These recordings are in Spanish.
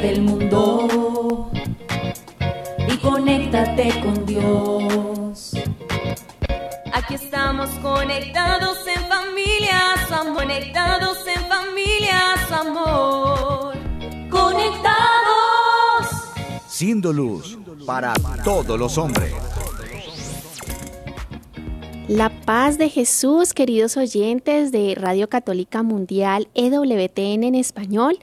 del mundo y conéctate con Dios. Aquí estamos conectados en familia, somos conectados en familia, amor. Conectados. Siendo luz para todos los hombres. La paz de Jesús, queridos oyentes de Radio Católica Mundial EWTN en español.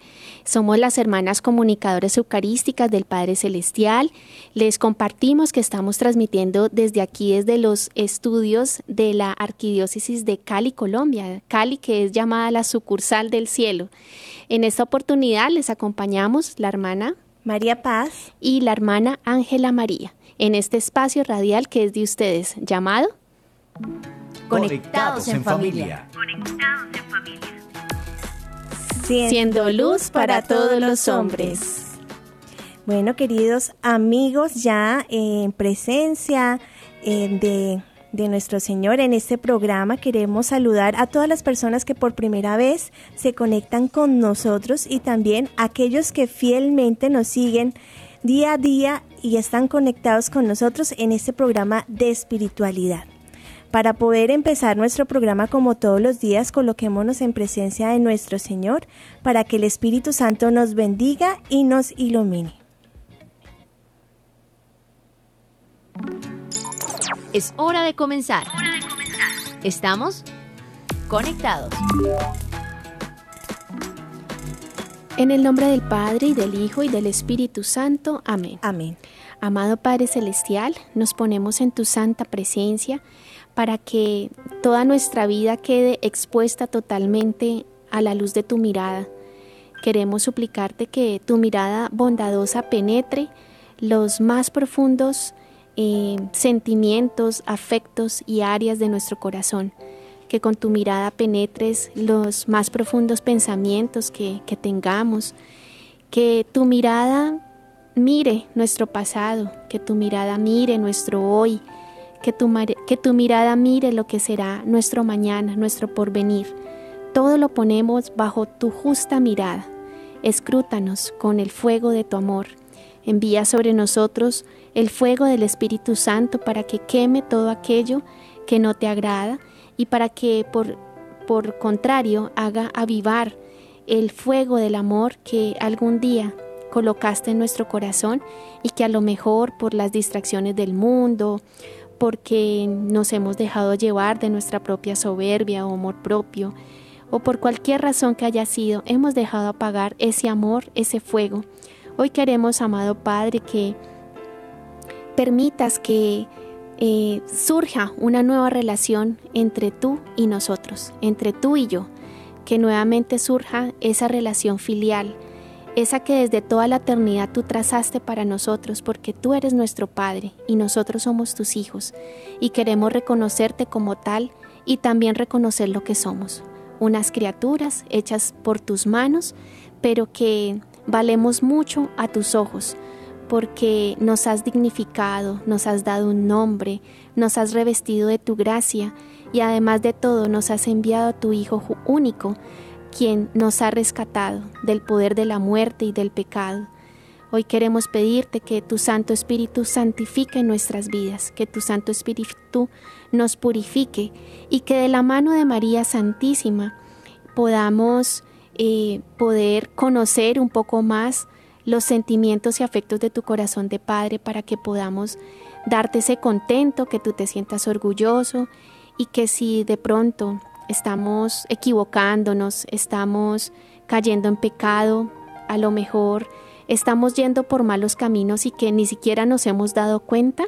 Somos las hermanas comunicadoras eucarísticas del Padre Celestial. Les compartimos que estamos transmitiendo desde aquí, desde los estudios de la Arquidiócesis de Cali, Colombia. Cali, que es llamada la sucursal del cielo. En esta oportunidad les acompañamos la hermana María Paz y la hermana Ángela María en este espacio radial que es de ustedes, llamado Conectados en familia. Siendo luz para todos los hombres. Bueno, queridos amigos, ya en presencia eh, de, de, nuestro Señor en este programa, queremos saludar a todas las personas que por primera vez se conectan con nosotros y también a aquellos que fielmente nos siguen día a día y están conectados con nosotros en este programa de espiritualidad. Para poder empezar nuestro programa como todos los días, coloquémonos en presencia de nuestro Señor para que el Espíritu Santo nos bendiga y nos ilumine. Es hora de comenzar. ¿Estamos? Conectados. En el nombre del Padre y del Hijo y del Espíritu Santo. Amén. Amén. Amado Padre Celestial, nos ponemos en tu santa presencia para que toda nuestra vida quede expuesta totalmente a la luz de tu mirada. Queremos suplicarte que tu mirada bondadosa penetre los más profundos eh, sentimientos, afectos y áreas de nuestro corazón. Que con tu mirada penetres los más profundos pensamientos que, que tengamos. Que tu mirada mire nuestro pasado, que tu mirada mire nuestro hoy, que tu, que tu mirada mire lo que será nuestro mañana, nuestro porvenir. Todo lo ponemos bajo tu justa mirada. Escrútanos con el fuego de tu amor. Envía sobre nosotros el fuego del Espíritu Santo para que queme todo aquello que no te agrada y para que por, por contrario haga avivar el fuego del amor que algún día colocaste en nuestro corazón y que a lo mejor por las distracciones del mundo porque nos hemos dejado llevar de nuestra propia soberbia o amor propio, o por cualquier razón que haya sido, hemos dejado apagar ese amor, ese fuego. Hoy queremos, amado Padre, que permitas que eh, surja una nueva relación entre tú y nosotros, entre tú y yo, que nuevamente surja esa relación filial, esa que desde toda la eternidad tú trazaste para nosotros, porque tú eres nuestro Padre y nosotros somos tus hijos, y queremos reconocerte como tal y también reconocer lo que somos, unas criaturas hechas por tus manos, pero que valemos mucho a tus ojos, porque nos has dignificado, nos has dado un nombre, nos has revestido de tu gracia, y además de todo nos has enviado a tu Hijo único, quien nos ha rescatado del poder de la muerte y del pecado. Hoy queremos pedirte que tu Santo Espíritu santifique nuestras vidas, que tu Santo Espíritu nos purifique y que de la mano de María Santísima podamos eh, poder conocer un poco más los sentimientos y afectos de tu corazón de Padre para que podamos darte ese contento, que tú te sientas orgulloso y que si de pronto estamos equivocándonos, estamos cayendo en pecado, a lo mejor estamos yendo por malos caminos y que ni siquiera nos hemos dado cuenta,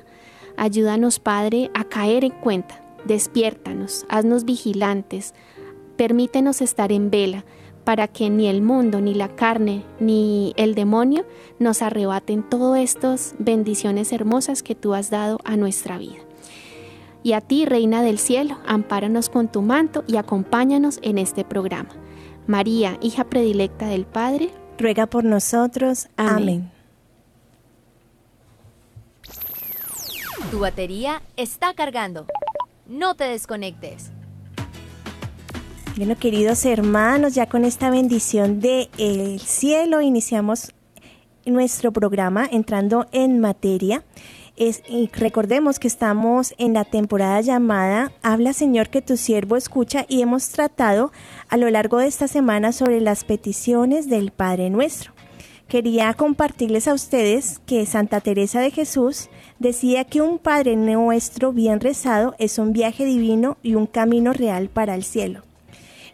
ayúdanos Padre a caer en cuenta, despiértanos, haznos vigilantes, permítenos estar en vela para que ni el mundo, ni la carne, ni el demonio nos arrebaten todas estas bendiciones hermosas que tú has dado a nuestra vida. Y a ti, Reina del Cielo, ampáranos con tu manto y acompáñanos en este programa. María, hija predilecta del Padre, ruega por nosotros. Amén. Tu batería está cargando. No te desconectes. Bueno, queridos hermanos, ya con esta bendición del el cielo iniciamos nuestro programa entrando en materia. Es, y recordemos que estamos en la temporada llamada Habla Señor que tu siervo escucha y hemos tratado a lo largo de esta semana sobre las peticiones del Padre Nuestro. Quería compartirles a ustedes que Santa Teresa de Jesús decía que un Padre Nuestro bien rezado es un viaje divino y un camino real para el cielo.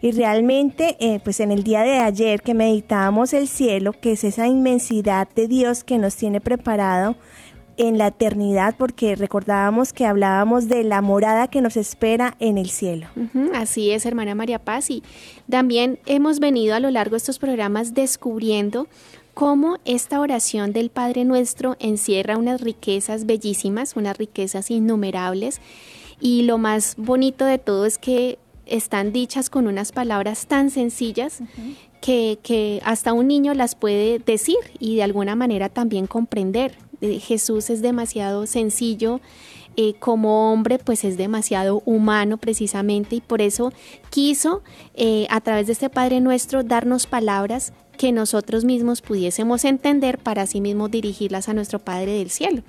Y realmente, eh, pues en el día de ayer que meditábamos el cielo, que es esa inmensidad de Dios que nos tiene preparado en la eternidad, porque recordábamos que hablábamos de la morada que nos espera en el cielo. así es, hermana María Paz, y también hemos venido a lo largo de estos programas descubriendo cómo esta oración del Padre Nuestro encierra unas riquezas bellísimas, unas riquezas innumerables, y lo más bonito de todo es que están dichas con unas palabras tan sencillas que, que, hasta un niño las puede decir y de alguna manera también comprender. Jesús es demasiado sencillo, eh, como hombre pues es demasiado humano precisamente y por eso quiso eh, a través de este Padre nuestro darnos palabras que nosotros mismos pudiésemos entender para así mismo dirigirlas a nuestro Padre del cielo.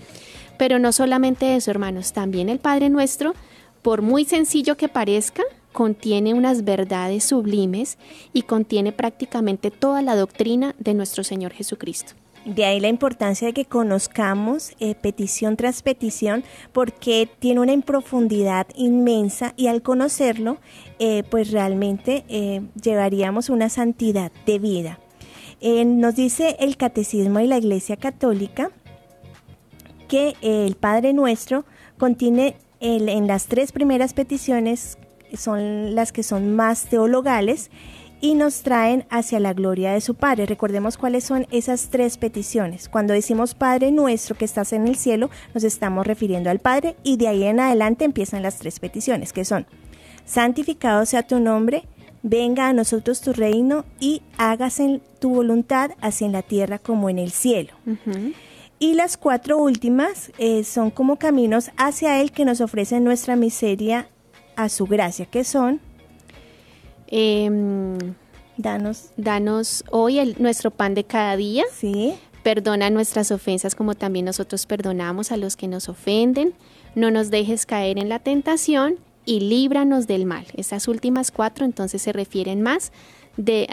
Pero no solamente eso, hermanos, también el Padre nuestro, por muy sencillo que parezca, contiene unas verdades sublimes y contiene prácticamente toda la doctrina de nuestro Señor Jesucristo. De ahí la importancia de que conozcamos eh, petición tras petición porque tiene una profundidad inmensa y al conocerlo eh, pues realmente eh, llevaríamos una santidad de vida. nos dice el Catecismo de la Iglesia Católica que el Padre Nuestro contiene en las tres primeras peticiones son las que son más teologales y nos traen hacia la gloria de su Padre. Recordemos cuáles son esas tres peticiones. Cuando decimos Padre nuestro que estás en el cielo, nos estamos refiriendo al Padre y de ahí en adelante empiezan las tres peticiones, que son, santificado sea tu nombre, venga a nosotros tu reino y hágase tu voluntad así en la tierra como en el cielo. Y las cuatro últimas eh, son como caminos hacia Él que nos ofrecen nuestra miseria a su gracia, que son, em, danos, danos hoy el, nuestro pan de cada día. Sí. Perdona nuestras ofensas como también nosotros perdonamos a los que nos ofenden. No nos dejes caer en la tentación y líbranos del mal. Estas últimas cuatro entonces se refieren más de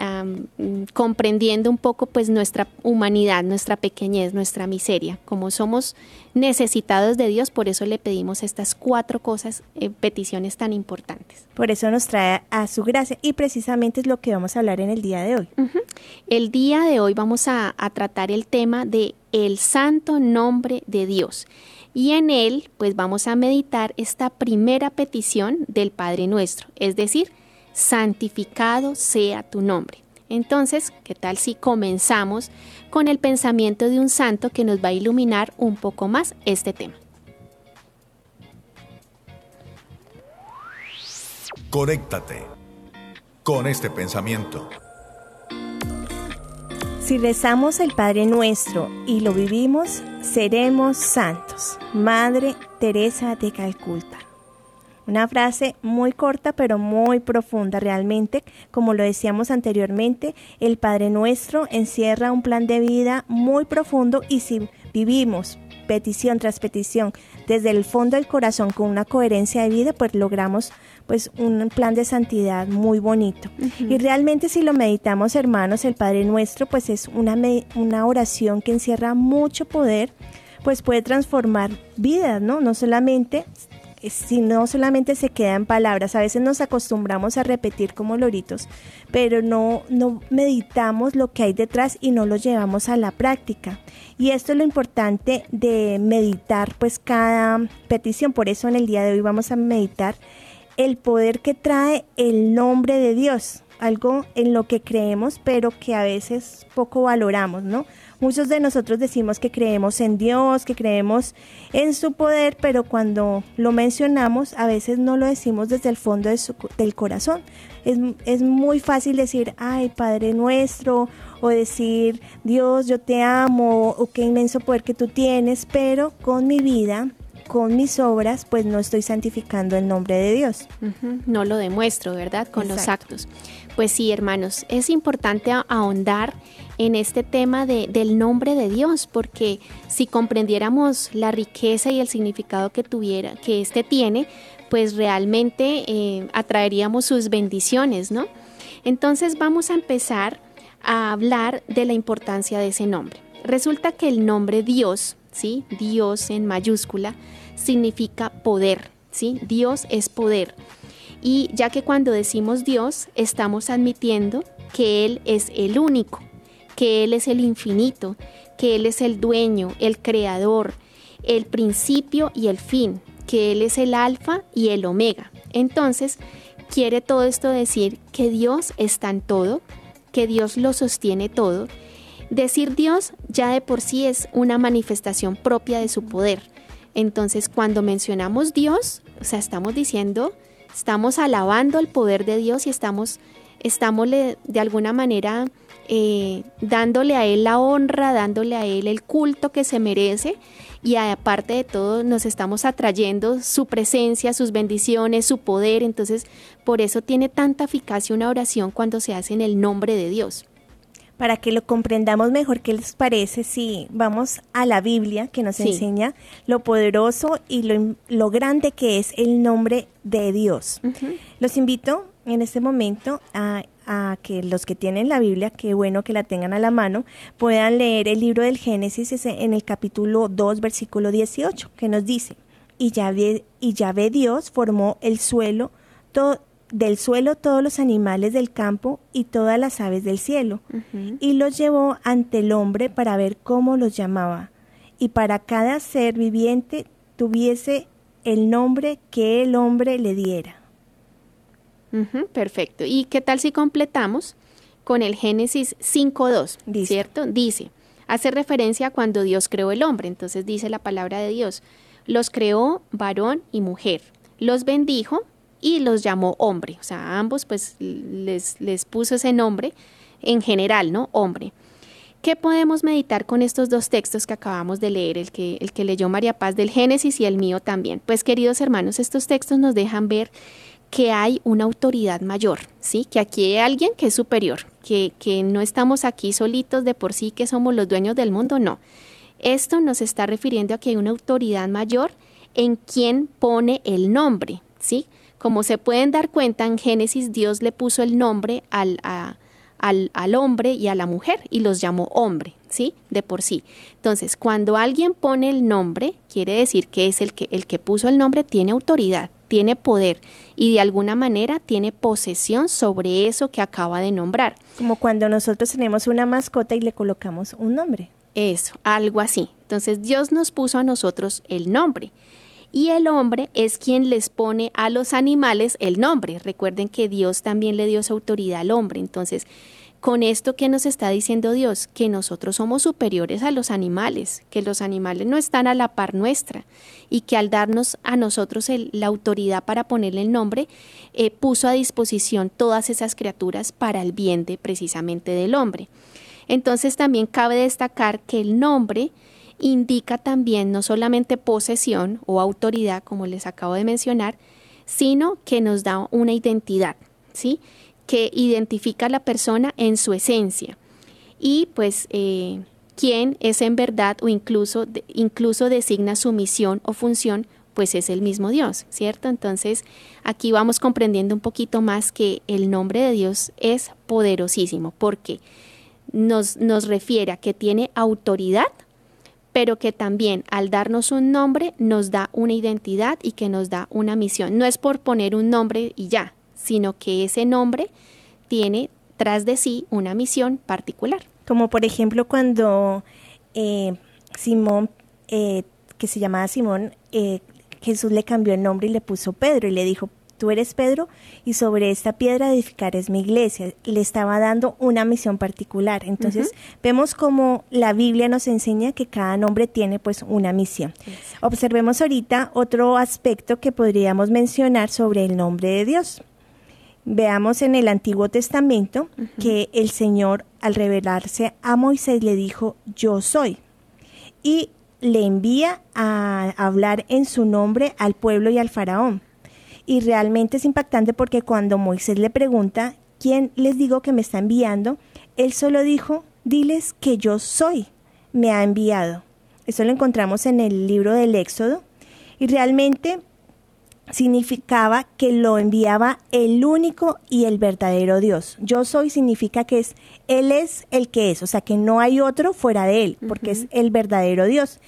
comprendiendo un poco pues nuestra humanidad, nuestra pequeñez, nuestra miseria, como somos necesitados de Dios, por eso le pedimos estas cuatro cosas, eh, peticiones tan importantes. Por eso nos trae a su gracia y precisamente es lo que vamos a hablar en el día de hoy. El día de hoy vamos a, a tratar el tema de el santo nombre de Dios y en él pues vamos a meditar esta primera petición del Padre Nuestro, es decir, santificado sea tu nombre. Entonces, ¿qué tal si comenzamos con el pensamiento de un santo que nos va a iluminar un poco más este tema? Conéctate con este pensamiento. Si rezamos el Padre Nuestro y lo vivimos, seremos santos. Madre Teresa de Calcuta. Una frase muy corta pero muy profunda realmente. Como lo decíamos anteriormente, el Padre Nuestro encierra un plan de vida muy profundo y si vivimos petición tras petición desde el fondo del corazón con una coherencia de vida, pues logramos pues un plan de santidad muy bonito. Y realmente si lo meditamos, hermanos, el Padre Nuestro pues es una, una oración que encierra mucho poder, pues puede transformar vidas, ¿no? No solamente si no solamente se queda en palabras, a veces nos acostumbramos a repetir como loritos, pero no, no meditamos lo que hay detrás y no lo llevamos a la práctica. Y esto es lo importante de meditar pues cada petición, por eso en el día de hoy vamos a meditar el poder que trae el nombre de Dios, algo en lo que creemos, pero que a veces poco valoramos, ¿no? Muchos de nosotros decimos que creemos en Dios, que creemos en su poder, pero cuando lo mencionamos a veces no lo decimos desde el fondo del corazón. Es, es muy fácil decir, ay, Padre nuestro, o decir, Dios, yo te amo, o qué inmenso poder que tú tienes, pero con mi vida con mis obras pues no estoy santificando el nombre de Dios. No lo demuestro, ¿verdad? Con los actos. Pues sí, hermanos, es importante ahondar en este tema de, del nombre de Dios, porque si comprendiéramos la riqueza y el significado que tuviera, que éste tiene, pues realmente eh, atraeríamos sus bendiciones, ¿no? Entonces vamos a empezar a hablar de la importancia de ese nombre. Resulta que el nombre Dios, ¿sí? Dios en mayúscula, significa poder, ¿sí? Dios es poder. Y ya que cuando decimos Dios, estamos admitiendo que Él es el único, que Él es el infinito, que Él es el dueño, el creador, el principio y el fin, que Él es el alfa y el omega. Entonces, quiere todo esto decir que Dios está en todo, que Dios lo sostiene todo. Decir Dios ya de por sí es una manifestación propia de su poder. Entonces, cuando mencionamos Dios, o sea, estamos diciendo, estamos alabando el poder de Dios y estamos, estamos de alguna manera eh, dándole a Él la honra, dándole a Él el culto que se merece y aparte de todo nos estamos atrayendo su presencia, sus bendiciones, su poder. Entonces, por eso tiene tanta eficacia una oración cuando se hace en el nombre de Dios para que lo comprendamos mejor, ¿qué les parece si vamos a la Biblia que nos enseña lo poderoso y lo, grande que es el nombre de Dios? Los invito en este momento a, a, que los que tienen la Biblia, qué bueno que la tengan a la mano, puedan leer el libro del Génesis en el capítulo 2, versículo 18, que nos dice, y ya ve, y ya ve Dios formó el suelo, todo del suelo todos los animales del campo y todas las aves del cielo, y los llevó ante el hombre para ver cómo los llamaba, y para cada ser viviente tuviese el nombre que el hombre le diera. perfecto. ¿Y qué tal si completamos con el Génesis 5.2? ¿Cierto? Dice, hace referencia a cuando Dios creó el hombre, entonces dice la palabra de Dios, los creó varón y mujer, los bendijo y los llamó hombre. O sea, a ambos pues les, les puso ese nombre en general, ¿no? Hombre. ¿Qué podemos meditar con estos dos textos que acabamos de leer, el que, el que leyó María Paz del Génesis y el mío también? Pues queridos hermanos, estos textos nos dejan ver que hay una autoridad mayor, ¿sí? Que aquí hay alguien que es superior, que, que no estamos aquí solitos de por sí, que somos los dueños del mundo, no. Esto nos está refiriendo a que hay una autoridad mayor en quien pone el nombre, ¿sí? Como se pueden dar cuenta, en Génesis Dios le puso el nombre al, al, hombre y a la mujer y los llamó hombre, ¿sí? De por sí. Entonces, cuando alguien pone el nombre, quiere decir que es el que, el que puso el nombre tiene autoridad, tiene poder y de alguna manera tiene posesión sobre eso que acaba de nombrar. Como cuando nosotros tenemos una mascota y le colocamos un nombre. Eso, algo así. Entonces Dios nos puso a nosotros el nombre y el hombre es quien les pone a los animales el nombre. Recuerden que Dios también le dio esa autoridad al hombre. Entonces, con esto que nos está diciendo Dios, que nosotros somos superiores a los animales, que los animales no están a la par nuestra y que al darnos a nosotros la autoridad para ponerle el nombre, eh, puso a disposición todas esas criaturas para el bien de precisamente del hombre. Entonces también cabe destacar que el nombre indica también no solamente posesión o autoridad, como les acabo de mencionar, sino que nos da una identidad, ¿sí? Que identifica a la persona en su esencia. Y pues eh, quién es en verdad o incluso, incluso designa su misión o función, pues es el mismo Dios, ¿cierto? Entonces aquí vamos comprendiendo un poquito más que el nombre de Dios es poderosísimo, porque nos, nos refiere a que tiene autoridad pero que también al darnos un nombre nos da una identidad y que nos da una misión. No es por poner un nombre y ya, sino que ese nombre tiene tras de sí una misión particular. Como por ejemplo cuando eh, Simón, eh, que se llamaba Simón, eh, Jesús le cambió el nombre y le puso Pedro y le dijo, tú eres Pedro y sobre esta piedra edificaré mi iglesia. Le estaba dando una misión particular. Entonces vemos como la Biblia nos enseña que cada nombre tiene pues una misión. Observemos ahorita otro aspecto que podríamos mencionar sobre el nombre de Dios. Veamos en el Antiguo Testamento que el Señor al revelarse a Moisés le dijo, yo soy. Y le envía a hablar en su nombre al pueblo y al faraón. Y realmente es impactante porque cuando Moisés le pregunta, ¿quién les digo que me está enviando? Él solo dijo, diles que yo soy, me ha enviado. Eso lo encontramos en el libro del Éxodo. Y realmente significaba que lo enviaba el único y el verdadero Dios. Yo soy significa que es Él es el que es, o sea que no hay otro fuera de Él, porque es el verdadero Dios.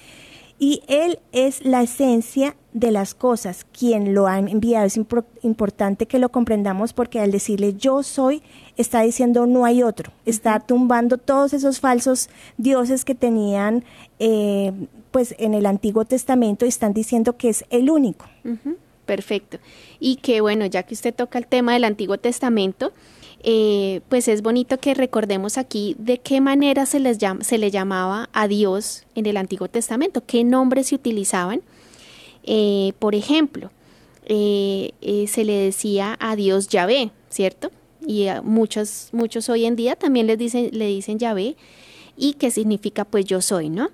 Y Él es la esencia de las cosas, quien lo ha enviado. Es importante que lo comprendamos porque al decirle yo soy, está diciendo no hay otro, está tumbando todos esos falsos dioses que tenían eh, pues en el Antiguo Testamento y están diciendo que es el único. Perfecto. Y que bueno, ya que usted toca el tema del Antiguo Testamento, eh, pues es bonito que recordemos aquí de qué manera se, les se le llamaba a Dios en el Antiguo Testamento, qué nombres se utilizaban. Eh, por ejemplo, eh, se le decía a Dios Yahvé, ¿cierto? Y a muchos, muchos hoy en día también les dicen, le dicen Yahvé, y qué significa pues yo soy, ¿no?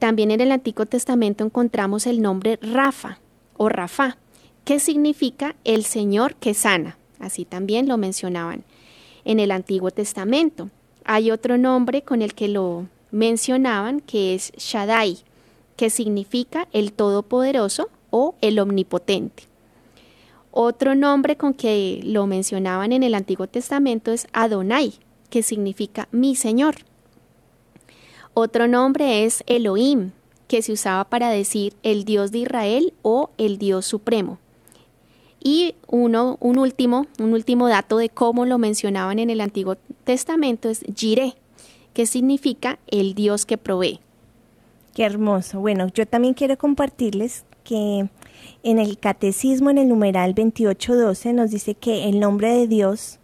también en el Antiguo Testamento encontramos el nombre Rafa, o Rafa, que significa el Señor que sana. Así también lo mencionaban en el Antiguo Testamento. Hay otro nombre con el que lo mencionaban que es Shaddai, que significa el Todopoderoso o el Omnipotente. Otro nombre con que lo mencionaban en el Antiguo Testamento es Adonai, que significa mi Señor. Otro nombre es Elohim, que se usaba para decir el Dios de Israel o el Dios Supremo. Y uno, un último, un último dato de cómo lo mencionaban en el Antiguo Testamento es Jireh, que significa el Dios que provee. Qué hermoso. Bueno, yo también quiero compartirles que en el catecismo, en el numeral 2812, nos dice que el nombre de Dios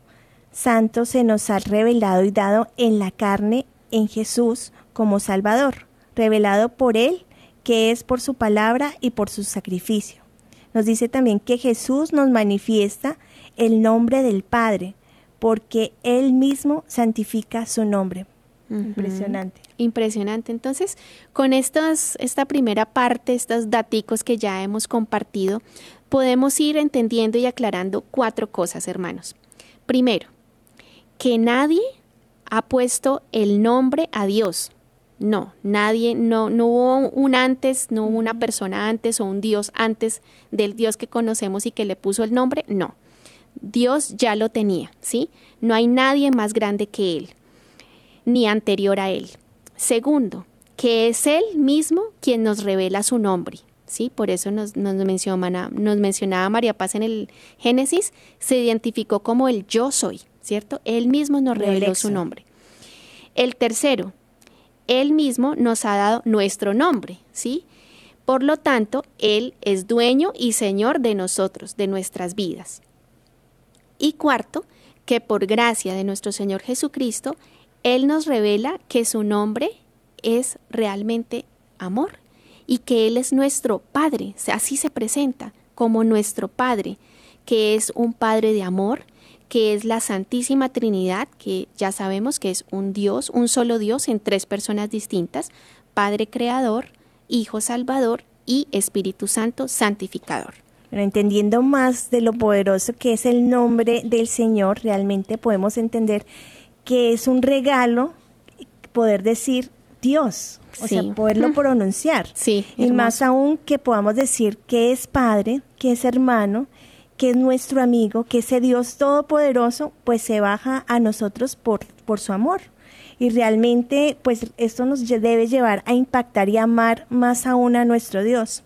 Santo se nos ha revelado y dado en la carne en Jesús como Salvador revelado por Él, que es por su palabra y por su sacrificio. Nos dice también que Jesús nos manifiesta el nombre del Padre, porque Él mismo santifica su nombre. Impresionante. Impresionante. Entonces, con estas, esta primera parte, estos daticos que ya hemos compartido, podemos ir entendiendo y aclarando cuatro cosas, hermanos. Primero, que nadie ha puesto el nombre a Dios. No, nadie, no, no hubo un antes, no hubo una persona antes o un Dios antes del Dios que conocemos y que le puso el nombre, no. Dios ya lo tenía, ¿sí? No hay nadie más grande que Él, ni anterior a Él. Segundo, que es Él mismo quien nos revela su nombre, ¿sí? Por eso nos, nos, mencionaba, nos mencionaba María Paz en el Génesis, se identificó como el yo soy, ¿cierto? Él mismo nos reveló su nombre. El tercero, él mismo nos ha dado nuestro nombre, ¿sí? Por lo tanto, Él es dueño y Señor de nosotros, de nuestras vidas. Y cuarto, que por gracia de nuestro Señor Jesucristo, Él nos revela que su nombre es realmente amor y que Él es nuestro Padre, así se presenta como nuestro Padre, que es un Padre de amor, que es la Santísima Trinidad, que ya sabemos que es un Dios, un solo Dios en tres personas distintas, Padre Creador, Hijo Salvador y Espíritu Santo Santificador. Pero entendiendo más de lo poderoso que es el nombre del Señor, realmente podemos entender que es un regalo poder decir Dios, o sea, poderlo pronunciar. Sí, y más aún que podamos decir que es Padre, que es hermano, que es nuestro amigo, que ese Dios todopoderoso, pues se baja a nosotros por, por su amor. Y realmente, pues esto nos debe llevar a impactar y amar más aún a nuestro Dios.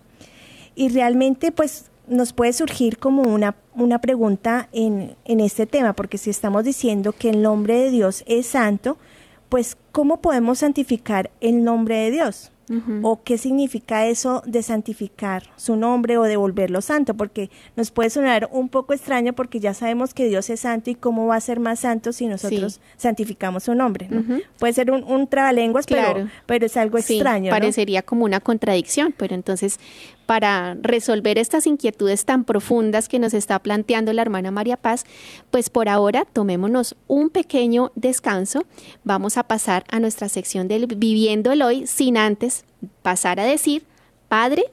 Y realmente, pues nos puede surgir como una, una pregunta en, en este tema, porque si estamos diciendo que el nombre de Dios es santo, pues ¿cómo podemos santificar el nombre de Dios? O qué significa eso de santificar su nombre o de volverlo santo, porque nos puede sonar un poco extraño porque ya sabemos que Dios es santo y cómo va a ser más santo si nosotros santificamos su nombre. Puede ser un, trabalenguas, pero, pero es algo extraño. Parecería como una contradicción, pero entonces para resolver estas inquietudes tan profundas que nos está planteando la hermana María Paz, pues por ahora tomémonos un pequeño descanso. Vamos a pasar a nuestra sección del Viviendo el Hoy sin antes pasar a decir, Padre,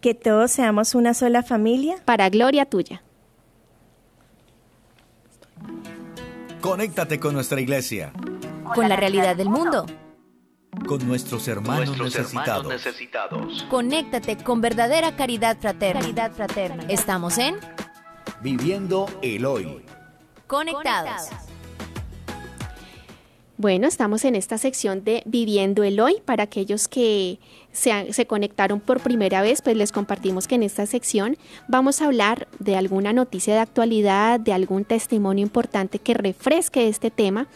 que todos seamos una sola familia. Para gloria tuya. Conéctate con nuestra iglesia. Con la realidad del mundo. Con nuestros hermanos, necesitados. necesitados. Conéctate con verdadera caridad fraterna. Caridad fraterna. Estamos en Viviendo el hoy. Conectados. Bueno, estamos en esta sección de Viviendo el Hoy. Para aquellos que se, conectaron por primera vez, pues les compartimos que en esta sección vamos a hablar de alguna noticia de actualidad, de algún testimonio importante que refresque este tema.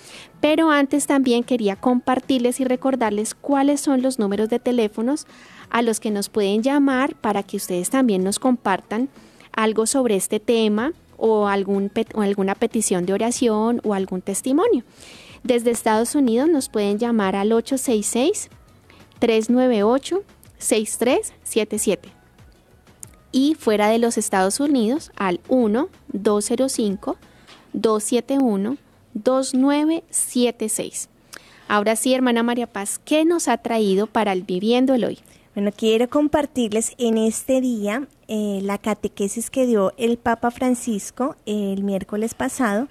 Pero antes también quería compartirles y recordarles cuáles son los números de teléfonos a los que nos pueden llamar para que ustedes también nos compartan algo sobre este tema o, algún, o alguna petición de oración o algún testimonio. Desde Estados Unidos nos pueden llamar al 866-398-6377. Y fuera de los Estados Unidos al 1-205-271-2976. Ahora sí, hermana María Paz, ¿qué nos ha traído para el Viviendo el Hoy? Bueno, quiero compartirles en este día eh, la catequesis que dio el Papa Francisco el miércoles pasado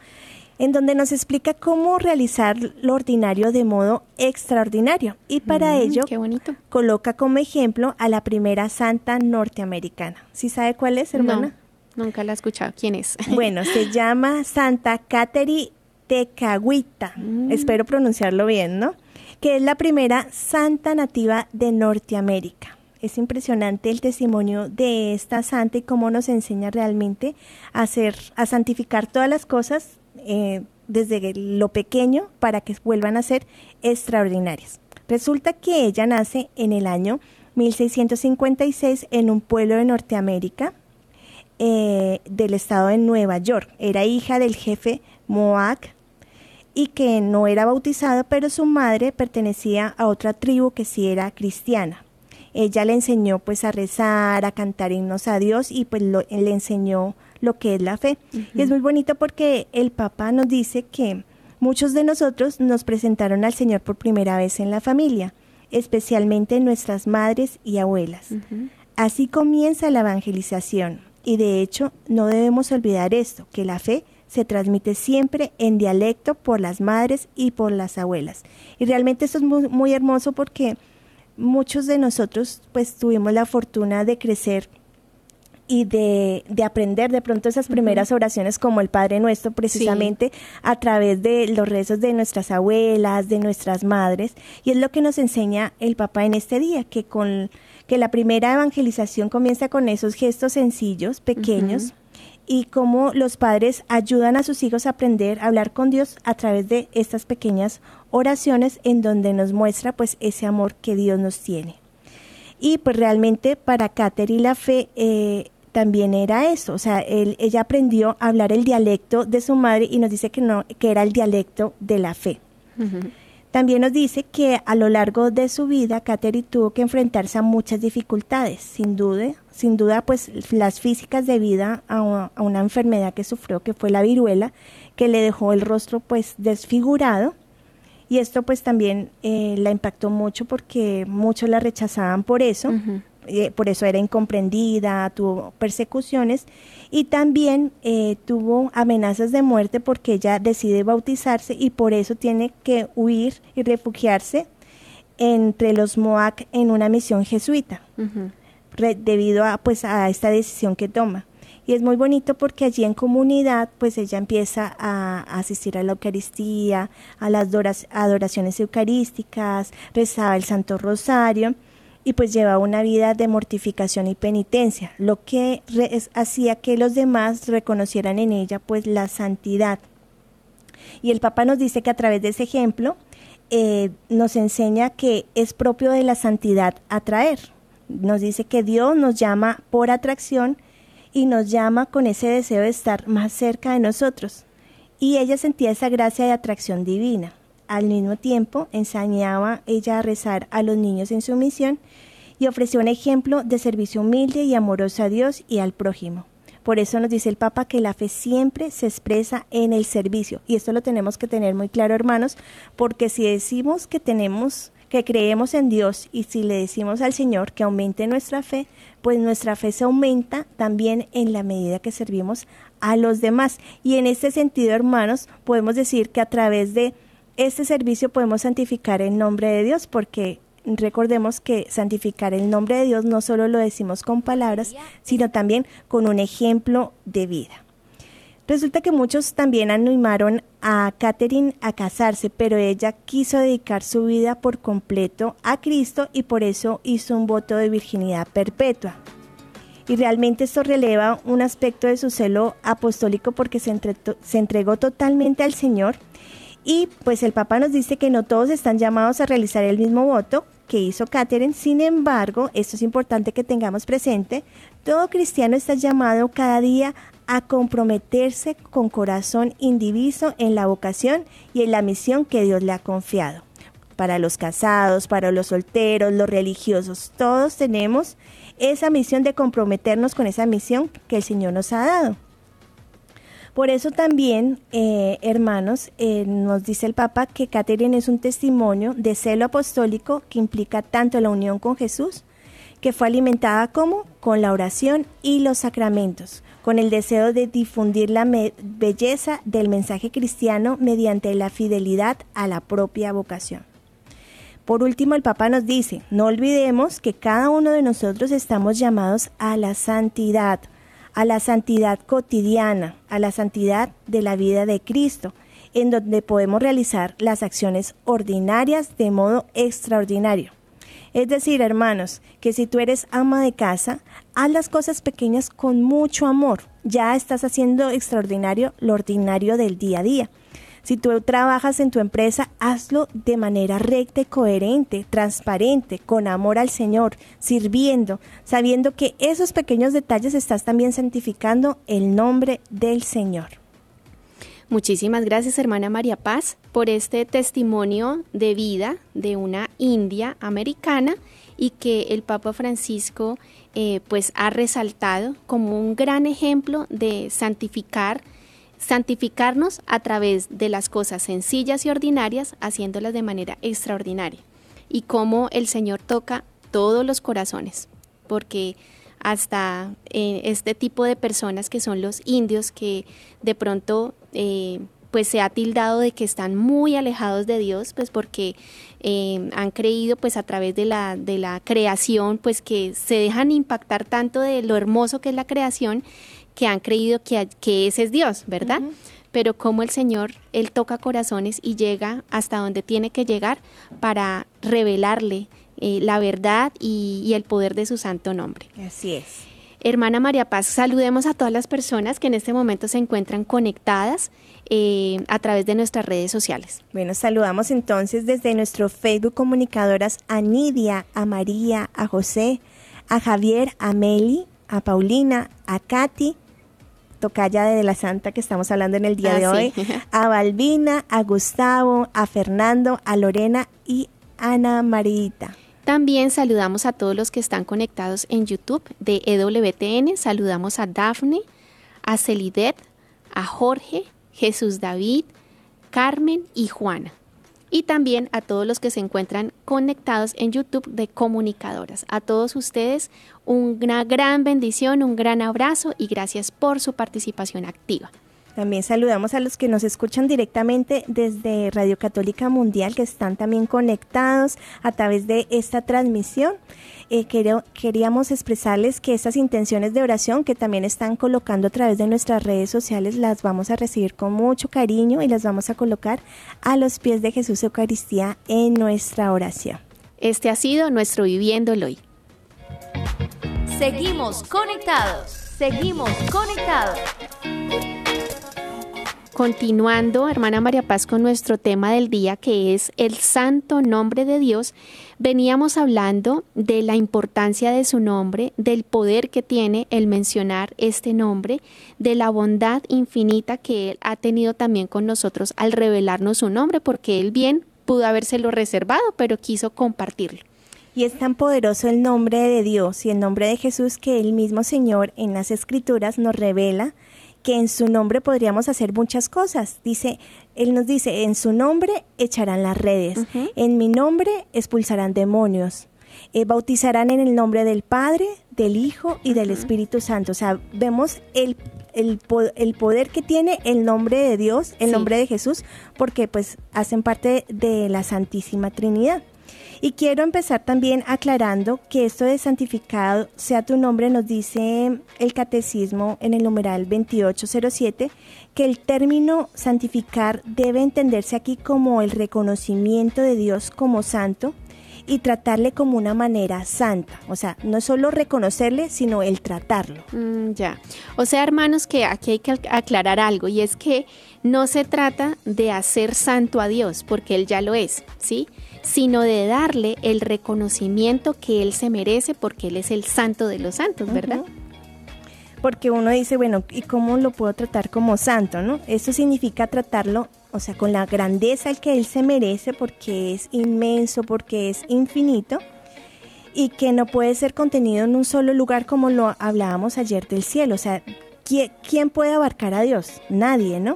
en donde nos explica cómo realizar lo ordinario de modo extraordinario. Y para Mm, ello qué bonito. coloca como ejemplo a la primera santa norteamericana. ¿Sí sabe cuál es, hermana? No, nunca la he escuchado. ¿Quién es? Bueno, se llama Santa Catherine Tecagüita. Espero pronunciarlo bien, ¿no? Que es la primera santa nativa de Norteamérica. Es impresionante el testimonio de esta santa y cómo nos enseña realmente a hacer, a santificar todas las cosas eh, desde lo pequeño para que vuelvan a ser extraordinarias. Resulta que ella nace en el año 1656 en un pueblo de Norteamérica eh, del estado de Nueva York. Era hija del jefe Moac y que no era bautizado, pero su madre pertenecía a otra tribu que sí era cristiana. Ella le enseñó pues a rezar, a cantar himnos a Dios y pues lo, le enseñó lo que es la fe. Uh -huh. Y es muy bonito porque el Papa nos dice que muchos de nosotros nos presentaron al Señor por primera vez en la familia, especialmente nuestras madres y abuelas. Uh -huh. Así comienza la evangelización y de hecho no debemos olvidar esto, que la fe se transmite siempre en dialecto por las madres y por las abuelas. Y realmente esto es muy, muy hermoso porque muchos de nosotros pues tuvimos la fortuna de crecer y de, de, aprender de pronto esas primeras uh -huh. oraciones como el Padre Nuestro, precisamente sí. a través de los rezos de nuestras abuelas, de nuestras madres. Y es lo que nos enseña el Papa en este día, que, con, que la primera evangelización comienza con esos gestos sencillos, pequeños, uh -huh. y cómo los padres ayudan a sus hijos a aprender a hablar con Dios a través de estas pequeñas oraciones en donde nos muestra pues ese amor que Dios nos tiene. Y pues realmente para Catherine la fe eh, también era eso, o sea, él, ella aprendió a hablar el dialecto de su madre y nos dice que no, que era el dialecto de la fe. Uh -huh. También nos dice que a lo largo de su vida Catherine tuvo que enfrentarse a muchas dificultades, sin duda, sin duda pues las físicas debido a, a una enfermedad que sufrió que fue la viruela, que le dejó el rostro pues desfigurado y esto pues también eh, la impactó mucho porque muchos la rechazaban por eso. Uh -huh eh, por eso era incomprendida, tuvo persecuciones y también eh, tuvo amenazas de muerte porque ella decide bautizarse y por eso tiene que huir y refugiarse entre los Moac en una misión jesuita, uh -huh. re, debido a, pues, a esta decisión que toma. Y es muy bonito porque allí en comunidad, pues ella empieza a, a asistir a la Eucaristía, a las adoraciones eucarísticas, rezaba el Santo Rosario y pues llevaba una vida de mortificación y penitencia, lo que hacía que los demás reconocieran en ella pues la santidad. Y el Papa nos dice que a través de ese ejemplo eh, nos enseña que es propio de la santidad atraer. Nos dice que Dios nos llama por atracción y nos llama con ese deseo de estar más cerca de nosotros. Y ella sentía esa gracia de atracción divina al mismo tiempo enseñaba ella a rezar a los niños en su misión y ofreció un ejemplo de servicio humilde y amoroso a Dios y al prójimo. Por eso nos dice el Papa que la fe siempre se expresa en el servicio. Y esto lo tenemos que tener muy claro, hermanos, porque si decimos que tenemos que creemos en Dios y si le decimos al Señor que aumente nuestra fe, pues nuestra fe se aumenta también en la medida que servimos a los demás. Y en este sentido, hermanos, podemos decir que a través de este servicio podemos santificar el nombre de Dios porque recordemos que santificar el nombre de Dios no solo lo decimos con palabras, sino también con un ejemplo de vida. Resulta que muchos también animaron a Catherine a casarse, pero ella quiso dedicar su vida por completo a Cristo y por eso hizo un voto de virginidad perpetua. Y realmente esto releva un aspecto de su celo apostólico porque se, se entregó totalmente al Señor. Y pues el Papa nos dice que no todos están llamados a realizar el mismo voto que hizo Catherine, sin embargo, esto es importante que tengamos presente, todo cristiano está llamado cada día a comprometerse con corazón indiviso en la vocación y en la misión que Dios le ha confiado. Para los casados, para los solteros, los religiosos, todos tenemos esa misión de comprometernos con esa misión que el Señor nos ha dado. Por eso también, eh, hermanos, eh, nos dice el Papa que Catherine es un testimonio de celo apostólico que implica tanto la unión con Jesús, que fue alimentada como con la oración y los sacramentos, con el deseo de difundir la belleza del mensaje cristiano mediante la fidelidad a la propia vocación. Por último, el Papa nos dice, no olvidemos que cada uno de nosotros estamos llamados a la santidad, a la santidad cotidiana, a la santidad de la vida de Cristo, en donde podemos realizar las acciones ordinarias de modo extraordinario. Es decir, hermanos, que si tú eres ama de casa, haz las cosas pequeñas con mucho amor. Ya estás haciendo extraordinario lo ordinario del día a día. Si tú trabajas en tu empresa, hazlo de manera recta y coherente, transparente, con amor al Señor, sirviendo, sabiendo que esos pequeños detalles estás también santificando el nombre del Señor. Muchísimas gracias, hermana María Paz, por este testimonio de vida de una india americana y que el Papa Francisco eh, pues ha resaltado como un gran ejemplo de santificar, santificarnos a través de las cosas sencillas y ordinarias, haciéndolas de manera extraordinaria. Y cómo el Señor toca todos los corazones, porque hasta eh, este tipo de personas que son los indios que de pronto eh, pues se ha tildado de que están muy alejados de Dios, pues porque eh, han creído pues a través de la, de la creación, pues que se dejan impactar tanto de lo hermoso que es la creación, que han creído que, que ese es Dios, ¿verdad? Pero como el Señor, Él toca corazones y llega hasta donde tiene que llegar para revelarle eh, la verdad y, el poder de su santo nombre. Así es. Hermana María Paz, saludemos a todas las personas que en este momento se encuentran conectadas eh, a través de nuestras redes sociales. Bueno, saludamos entonces desde nuestro Facebook comunicadoras a Nidia, a María, a José, a Javier, a Meli, a Paulina, a Katy, tocaya de la Santa que estamos hablando en el día de ah, hoy, a Balbina, a Gustavo, a Fernando, a Lorena y Ana Marita. También saludamos a todos los que están conectados en YouTube de EWTN. Saludamos a Dafne, a Celidet, a Jorge, Jesús David, Carmen y Juana. Y también a todos los que se encuentran conectados en YouTube de comunicadoras. A todos ustedes una gran bendición, un gran abrazo y gracias por su participación activa. También saludamos a los que nos escuchan directamente desde Radio Católica Mundial, que están también conectados a través de esta transmisión. Eh, queríamos expresarles que estas intenciones de oración que también están colocando a través de nuestras redes sociales las vamos a recibir con mucho cariño y las vamos a colocar a los pies de Jesús Eucaristía en nuestra oración. Este ha sido nuestro Viviendo Hoy. Seguimos conectados, seguimos conectados. Continuando, hermana María Paz, con nuestro tema del día que es el santo nombre de Dios, veníamos hablando de la importancia de su nombre, del poder que tiene el mencionar este nombre, de la bondad infinita que Él ha tenido también con nosotros al revelarnos su nombre, porque Él bien pudo habérselo reservado, pero quiso compartirlo. Y es tan poderoso el nombre de Dios y el nombre de Jesús que el mismo Señor en las Escrituras nos revela que en su nombre podríamos hacer muchas cosas. Dice, Él nos dice, en su nombre echarán las redes, en mi nombre expulsarán demonios, eh, bautizarán en el nombre del Padre, del Hijo y del Espíritu Santo. O sea, vemos el, el, poder que tiene el nombre de Dios, el nombre de Jesús, porque pues hacen parte de la Santísima Trinidad. Y quiero empezar también aclarando que esto de santificado sea tu nombre nos dice el catecismo en el numeral 2807 que el término santificar debe entenderse aquí como el reconocimiento de Dios como santo y tratarle como una manera santa. O sea, no solo reconocerle, sino el tratarlo. Mm, ya. O sea, hermanos, que aquí hay que aclarar algo y es que no se trata de hacer santo a Dios, porque Él ya lo es, ¿sí? sino de darle el reconocimiento que Él se merece porque Él es el santo de los santos, ¿verdad? Porque uno dice, bueno, ¿y cómo lo puedo tratar como santo, no? Eso significa tratarlo, o sea, con la grandeza que Él se merece porque es inmenso, porque es infinito y que no puede ser contenido en un solo lugar como lo hablábamos ayer del cielo. O sea, ¿quién puede abarcar a Dios? Nadie, ¿no?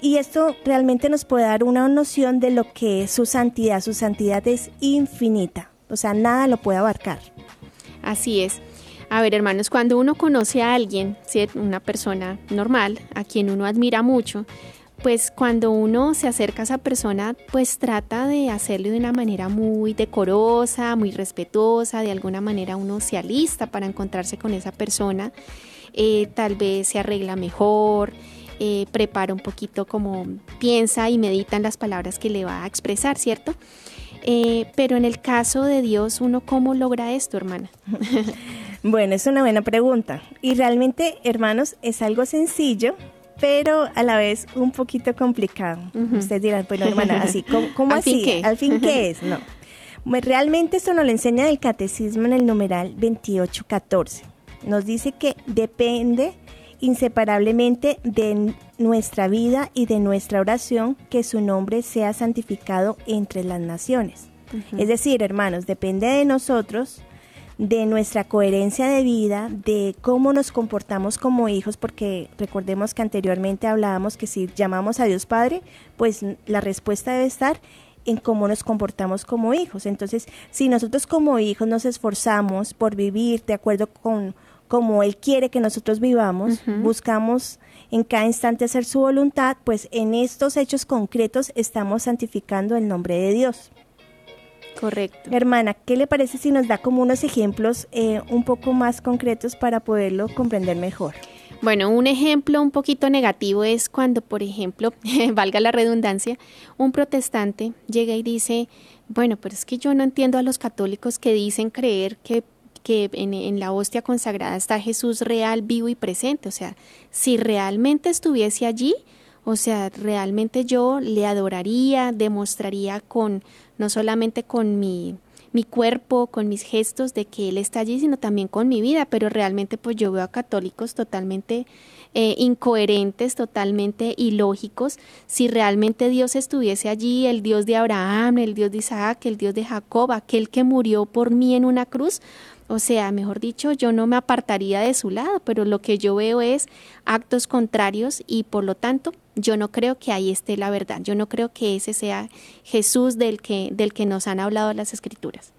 Y esto realmente nos puede dar una noción de lo que es su santidad. Su santidad es infinita, o sea, nada lo puede abarcar. Así es. A ver, hermanos, cuando uno conoce a alguien, una persona normal, a quien uno admira mucho, pues cuando uno se acerca a esa persona, pues trata de hacerlo de una manera muy decorosa, muy respetuosa, de alguna manera uno se alista para encontrarse con esa persona, eh, tal vez se arregla mejor, eh, prepara un poquito como piensa y medita en las palabras que le va a expresar, ¿cierto? Eh, pero en el caso de Dios, ¿uno cómo logra esto, hermana? bueno, es una buena pregunta. Y realmente, hermanos, es algo sencillo, pero a la vez un poquito complicado. Ustedes dirán, bueno, hermana, así, ¿cómo, así? ¿Al fin qué es? No. Realmente esto nos lo enseña el catecismo en el numeral 2814. Nos dice que depende inseparablemente de nuestra vida y de nuestra oración que su nombre sea santificado entre las naciones. Es decir, hermanos, depende de nosotros, de nuestra coherencia de vida, de cómo nos comportamos como hijos, porque recordemos que anteriormente hablábamos que si llamamos a Dios Padre, pues la respuesta debe estar en cómo nos comportamos como hijos. Entonces, si nosotros como hijos nos esforzamos por vivir de acuerdo con como Él quiere que nosotros vivamos, buscamos en cada instante hacer su voluntad, pues en estos hechos concretos estamos santificando el nombre de Dios. Correcto. Hermana, ¿qué le parece si nos da como unos ejemplos eh, un poco más concretos para poderlo comprender mejor? Bueno, un ejemplo un poquito negativo es cuando, por ejemplo, valga la redundancia, un protestante llega y dice, bueno, pero es que yo no entiendo a los católicos que dicen creer que que en, la hostia consagrada está Jesús real, vivo y presente. O sea, si realmente estuviese allí, o sea, realmente yo le adoraría, demostraría con, no solamente con mi, mi cuerpo, con mis gestos de que Él está allí, sino también con mi vida, pero realmente pues yo veo a católicos totalmente eh, incoherentes, totalmente ilógicos. Si realmente Dios estuviese allí, el Dios de Abraham, el Dios de Isaac, el Dios de Jacob, aquel que murió por mí en una cruz, o sea, mejor dicho, yo no me apartaría de su lado, pero lo que yo veo es actos contrarios y por lo tanto yo no creo que ahí esté la verdad. Yo no creo que ese sea Jesús del que, del que nos han hablado las escrituras.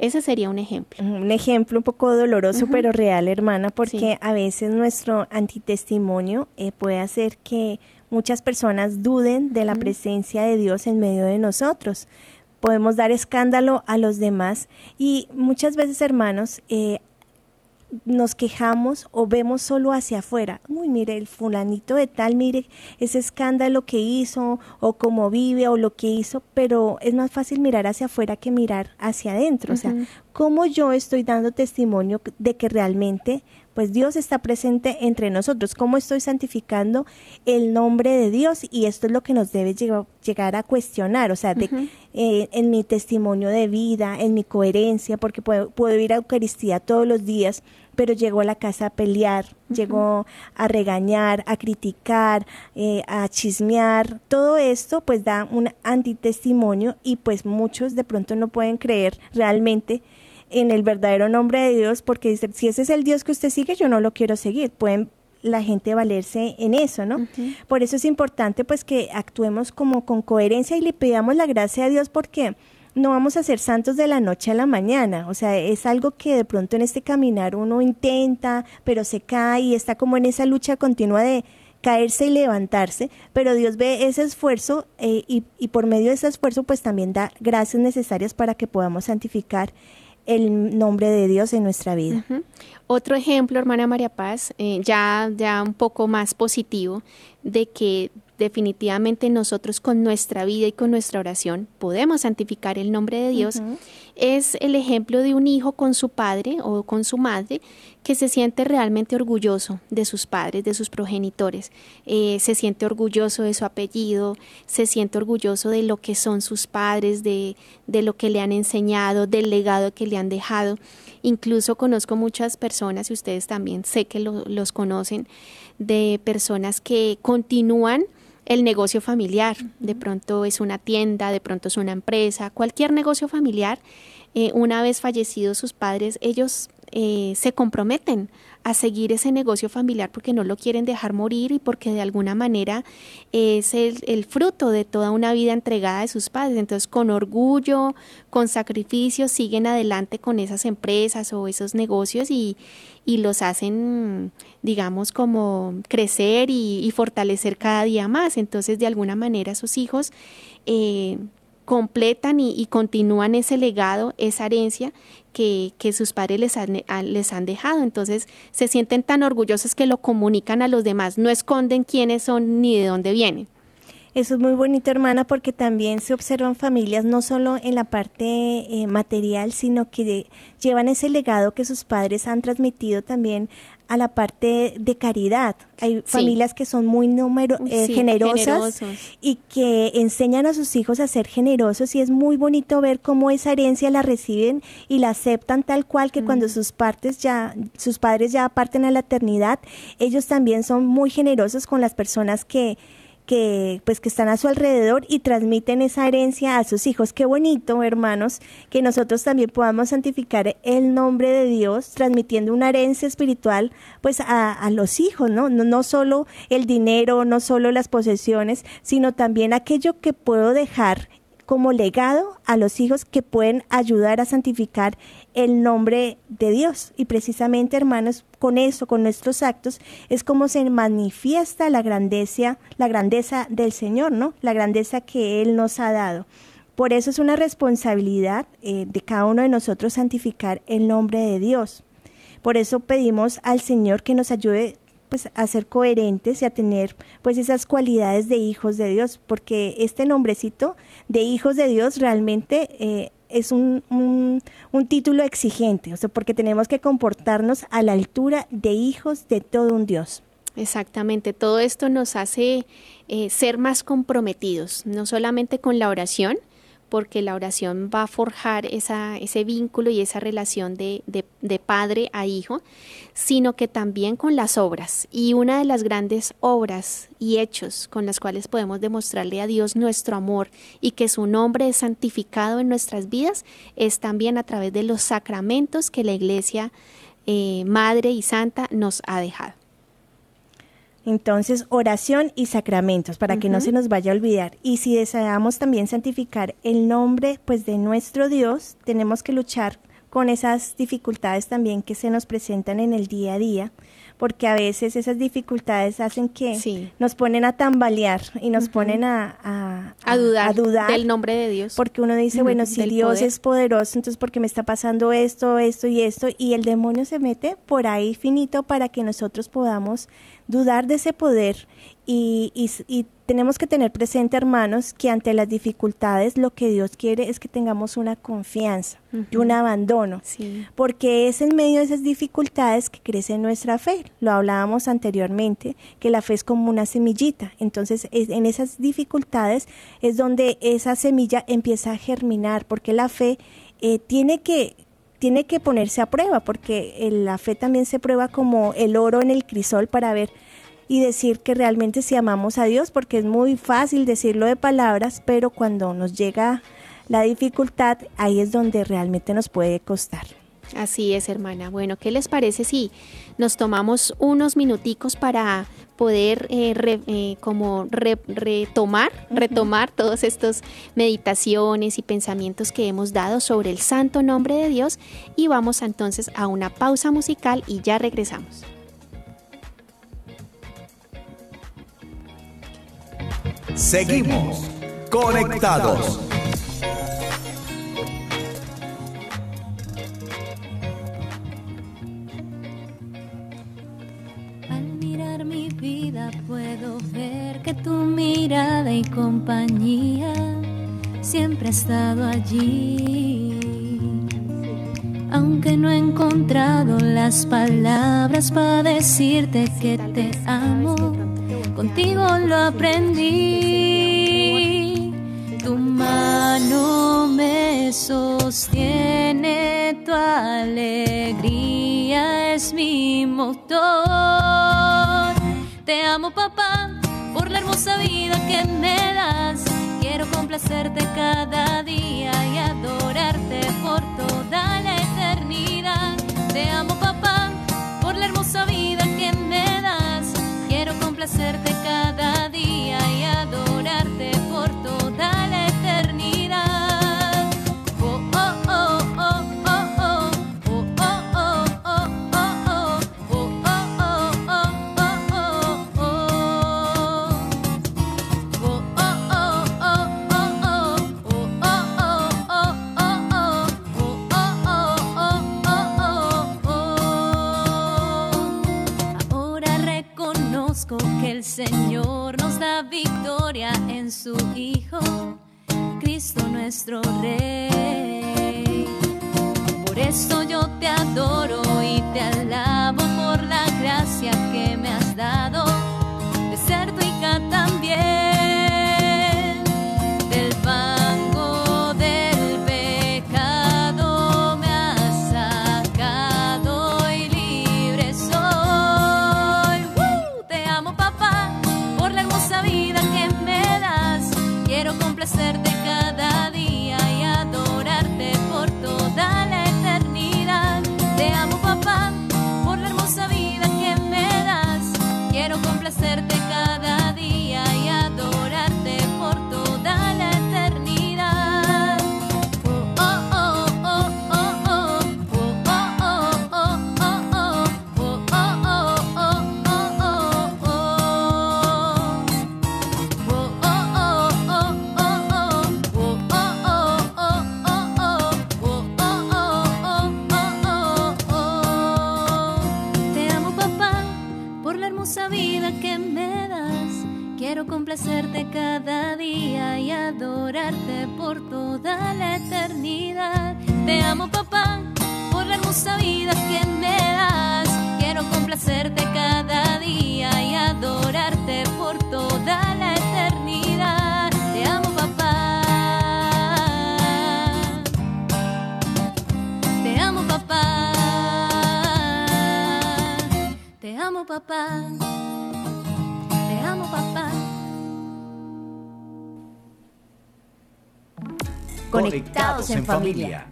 Ese sería un ejemplo. Un ejemplo un poco doloroso, pero real, hermana, porque a veces nuestro antitestimonio eh, puede hacer que muchas personas duden de la presencia de Dios en medio de nosotros podemos dar escándalo a los demás y muchas veces, hermanos, eh, nos quejamos o vemos solo hacia afuera. Uy, mire, el fulanito de tal, mire ese escándalo que hizo o cómo vive o lo que hizo, pero es más fácil mirar hacia afuera que mirar hacia adentro. O sea, cómo yo estoy dando testimonio de que realmente pues Dios está presente entre nosotros. ¿Cómo estoy santificando el nombre de Dios? Y esto es lo que nos debe llegar a cuestionar, o sea, eh, en mi testimonio de vida, en mi coherencia, porque puedo, puedo ir a Eucaristía todos los días, pero llegó a la casa a pelear, llegó a regañar, a criticar, eh, a chismear. Todo esto pues da un antitestimonio y pues muchos de pronto no pueden creer realmente en el verdadero nombre de Dios porque dicen, si ese es el Dios que usted sigue, yo no lo quiero seguir. Pueden la gente valerse en eso, ¿no? Por eso es importante pues que actuemos como con coherencia y le pidamos la gracia a Dios porque no vamos a ser santos de la noche a la mañana, o sea, es algo que de pronto en este caminar uno intenta, pero se cae y está como en esa lucha continua de caerse y levantarse, pero Dios ve ese esfuerzo eh, y, y por medio de ese esfuerzo pues también da gracias necesarias para que podamos santificar el nombre de Dios en nuestra vida. Otro ejemplo, hermana María Paz, eh, ya, ya un poco más positivo, de que definitivamente nosotros con nuestra vida y con nuestra oración podemos santificar el nombre de Dios, es el ejemplo de un hijo con su padre o con su madre que se siente realmente orgulloso de sus padres, de sus progenitores, eh, se siente orgulloso de su apellido, se siente orgulloso de lo que son sus padres, de, de lo que le han enseñado, del legado que le han dejado. Incluso conozco muchas personas, y ustedes también sé que los conocen, de personas que continúan el negocio familiar. De pronto es una tienda, de pronto es una empresa, cualquier negocio familiar. Eh, una vez fallecidos sus padres, ellos eh, se comprometen a seguir ese negocio familiar porque no lo quieren dejar morir y porque de alguna manera es el, fruto de toda una vida entregada de sus padres. Entonces, con orgullo, con sacrificio, siguen adelante con esas empresas o esos negocios y, y los hacen, digamos, como crecer y, fortalecer cada día más. Entonces, de alguna manera, sus hijos eh, completan y, continúan ese legado, esa herencia que, sus padres les han, les han dejado. Entonces se sienten tan orgullosos que lo comunican a los demás, no esconden quiénes son ni de dónde vienen. Eso es muy bonito, hermana, porque también se observan familias no solo en la parte eh, material, sino que llevan ese legado que sus padres han transmitido también a la parte de caridad. Hay familias que son muy número, eh, generosas y que enseñan a sus hijos a ser generosos y es muy bonito ver cómo esa herencia la reciben y la aceptan tal cual que cuando mm. sus partes ya sus padres ya parten a la eternidad, ellos también son muy generosos con las personas que que pues que están a su alrededor y transmiten esa herencia a sus hijos. Qué bonito, hermanos, que nosotros también podamos santificar el nombre de Dios transmitiendo una herencia espiritual pues a, a los hijos, ¿no? ¿no? No solo el dinero, no solo las posesiones, sino también aquello que puedo dejar como legado a los hijos que pueden ayudar a santificar el nombre de Dios. Y precisamente, hermanos, con eso, con nuestros actos, es como se manifiesta la grandeza, la grandeza del Señor, ¿no? La grandeza que Él nos ha dado. Por eso es una responsabilidad eh, de cada uno de nosotros santificar el nombre de Dios. Por eso pedimos al Señor que nos ayude pues a ser coherentes y a tener pues esas cualidades de hijos de Dios, porque este nombrecito de hijos de Dios realmente eh, es un, un, título exigente, o sea, porque tenemos que comportarnos a la altura de hijos de todo un Dios. Exactamente, todo esto nos hace eh, ser más comprometidos, no solamente con la oración, porque la oración va a forjar esa, ese vínculo y esa relación de, de, padre a hijo, sino que también con las obras. Y una de las grandes obras y hechos con las cuales podemos demostrarle a Dios nuestro amor y que su nombre es santificado en nuestras vidas es también a través de los sacramentos que la Iglesia eh, Madre y Santa nos ha dejado. Entonces, oración y sacramentos, para que no se nos vaya a olvidar. Y si deseamos también santificar el nombre pues de nuestro Dios, tenemos que luchar con esas dificultades también que se nos presentan en el día a día, porque a veces esas dificultades hacen que nos ponen a tambalear y nos ponen a, a, dudar del nombre de Dios. Porque uno dice, bueno, si Dios es poderoso, entonces ¿por qué me está pasando esto, esto y esto? Y el demonio se mete por ahí finito para que nosotros podamos dudar de ese poder y, y, tenemos que tener presente, hermanos, que ante las dificultades lo que Dios quiere es que tengamos una confianza y un abandono, porque es en medio de esas dificultades que crece nuestra fe. Lo hablábamos anteriormente, que la fe es como una semillita. Entonces, en esas dificultades es donde esa semilla empieza a germinar, porque la fe eh, tiene que tiene que ponerse a prueba, porque la fe también se prueba como el oro en el crisol para ver y decir que realmente si amamos a Dios, porque es muy fácil decirlo de palabras, pero cuando nos llega la dificultad, ahí es donde realmente nos puede costar. Así es, hermana. Bueno, ¿qué les parece si nos tomamos unos minuticos para poder eh, eh, como retomar, retomar todos estos meditaciones y pensamientos que hemos dado sobre el santo nombre de Dios y vamos entonces a una pausa musical y ya regresamos. Seguimos conectados. Puedo ver que tu mirada y compañía siempre ha estado allí. Aunque no he encontrado las palabras para decirte que te amo, contigo lo aprendí. Tu mano me sostiene, tu alegría es mi motor. Te amo papá por la hermosa vida que me das. Quiero complacerte cada día y adorarte por toda la eternidad. Te amo papá por la hermosa vida que me das. Quiero complacerte el Señor nos da victoria en su Hijo, Cristo nuestro Rey. Por eso yo te adoro y te alabo por la gracia que me has dado de ser tu hija también. Complacerte cada día y adorarte por toda la eternidad. Te amo, papá, por la hermosa vida que me das. Quiero complacerte cada día y adorarte por toda la eternidad. Te amo, papá. Te amo, papá. Te amo, papá. Conectados en familia.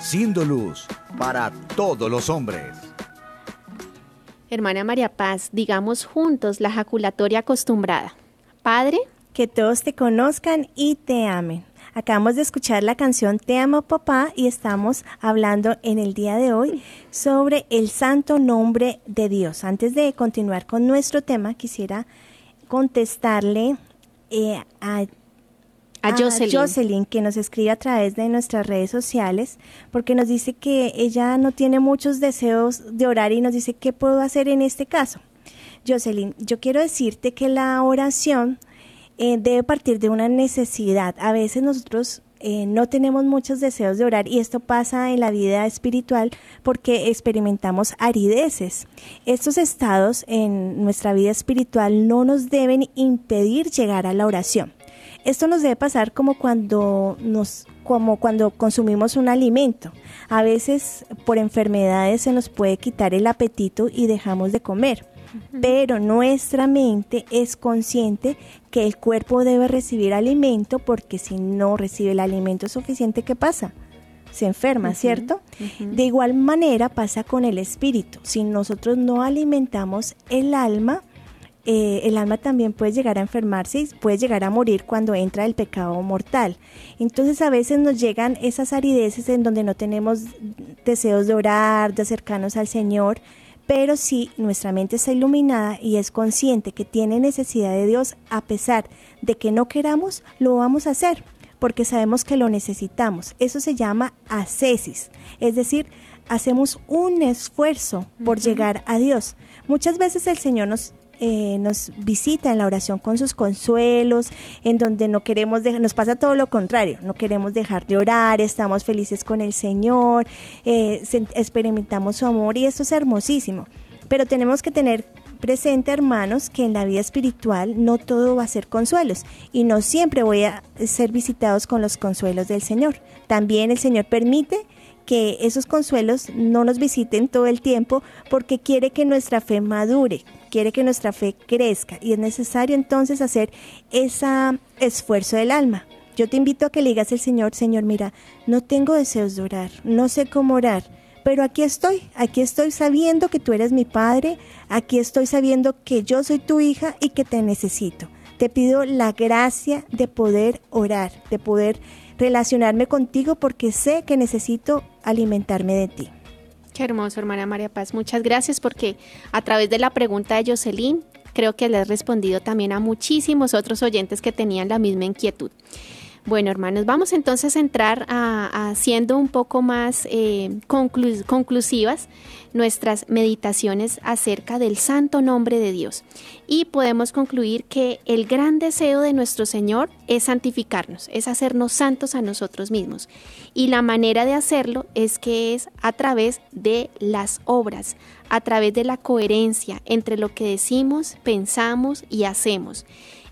Siendo luz para todos los hombres. Hermana María Paz, digamos juntos la jaculatoria acostumbrada. Padre, Que todos te conozcan y te amen. Acabamos de escuchar la canción Te amo papá y estamos hablando en el día de hoy sobre el santo nombre de Dios. Antes de continuar con nuestro tema, quisiera contestarle eh, a a Jocelyn. Jocelyn, que nos escribe a través de nuestras redes sociales, porque nos dice que ella no tiene muchos deseos de orar y nos dice qué puedo hacer en este caso. Jocelyn, yo quiero decirte que la oración eh, debe partir de una necesidad. A veces nosotros eh, no tenemos muchos deseos de orar y esto pasa en la vida espiritual porque experimentamos arideces. Estos estados en nuestra vida espiritual no nos deben impedir llegar a la oración. Esto nos debe pasar como cuando nos como cuando consumimos un alimento. A veces por enfermedades se nos puede quitar el apetito y dejamos de comer. Pero nuestra mente es consciente que el cuerpo debe recibir alimento porque si no recibe el alimento suficiente, ¿qué pasa? Se enferma, ¿cierto? De igual manera pasa con el espíritu. Si nosotros no alimentamos el alma, eh, el alma también puede llegar a enfermarse y puede llegar a morir cuando entra el pecado mortal. Entonces a veces nos llegan esas arideces en donde no tenemos deseos de orar, de acercarnos al Señor, pero si nuestra mente está iluminada y es consciente que tiene necesidad de Dios, a pesar de que no queramos, lo vamos a hacer, porque sabemos que lo necesitamos. Eso se llama ascesis, es decir, hacemos un esfuerzo por llegar a Dios. Muchas veces el Señor nos eh, nos visita en la oración con sus consuelos, en donde no queremos dejar, nos pasa todo lo contrario, no queremos dejar de orar, estamos felices con el Señor, eh, experimentamos su amor y esto es hermosísimo. Pero tenemos que tener presente, hermanos, que en la vida espiritual no todo va a ser consuelos y no siempre voy a ser visitados con los consuelos del Señor. También el Señor permite que esos consuelos no nos visiten todo el tiempo porque quiere que nuestra fe madure, quiere que nuestra fe crezca y es necesario entonces hacer ese esfuerzo del alma. Yo te invito a que le digas al Señor, Señor, mira, no tengo deseos de orar, no sé cómo orar, pero aquí estoy, aquí estoy sabiendo que tú eres mi Padre, aquí estoy sabiendo que yo soy tu hija y que te necesito. Te pido la gracia de poder orar, de poder relacionarme contigo porque sé que necesito alimentarme de ti. Qué hermoso, hermana María Paz. Muchas gracias porque a través de la pregunta de Jocelyn, creo que le has respondido también a muchísimos otros oyentes que tenían la misma inquietud. Bueno, hermanos, vamos entonces a entrar a, siendo un poco más eh, conclusivas nuestras meditaciones acerca del santo nombre de Dios. Y podemos concluir que el gran deseo de nuestro Señor es santificarnos, es hacernos santos a nosotros mismos. Y la manera de hacerlo es que es a través de las obras, a través de la coherencia entre lo que decimos, pensamos y hacemos.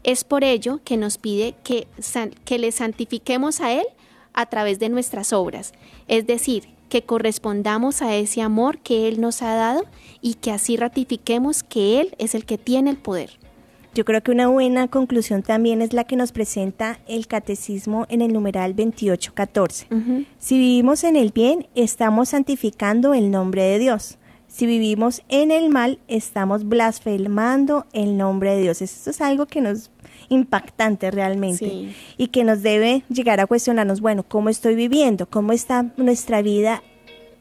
Es por ello que nos pide que, que le santifiquemos a Él a través de nuestras obras, es decir, que correspondamos a ese amor que Él nos ha dado y que así ratifiquemos que Él es el que tiene el poder. Yo creo que una buena conclusión también es la que nos presenta el catecismo en el numeral 2814. Si vivimos en el bien, estamos santificando el nombre de Dios. Si vivimos en el mal, estamos blasfemando el nombre de Dios. Esto es algo que nos impactante realmente y que nos debe llegar a cuestionarnos, bueno, ¿cómo estoy viviendo? ¿Cómo está nuestra vida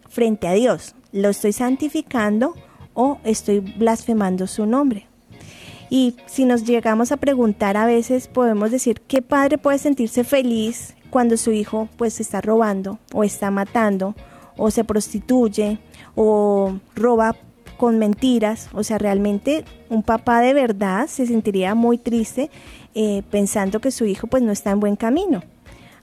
frente a Dios? ¿Lo estoy santificando o estoy blasfemando su nombre? Y si nos llegamos a preguntar a veces, podemos decir, ¿qué padre puede sentirse feliz cuando su hijo pues está robando o está matando o se prostituye o roba con mentiras. O sea, realmente un papá de verdad se sentiría muy triste eh, pensando que su hijo pues no está en buen camino.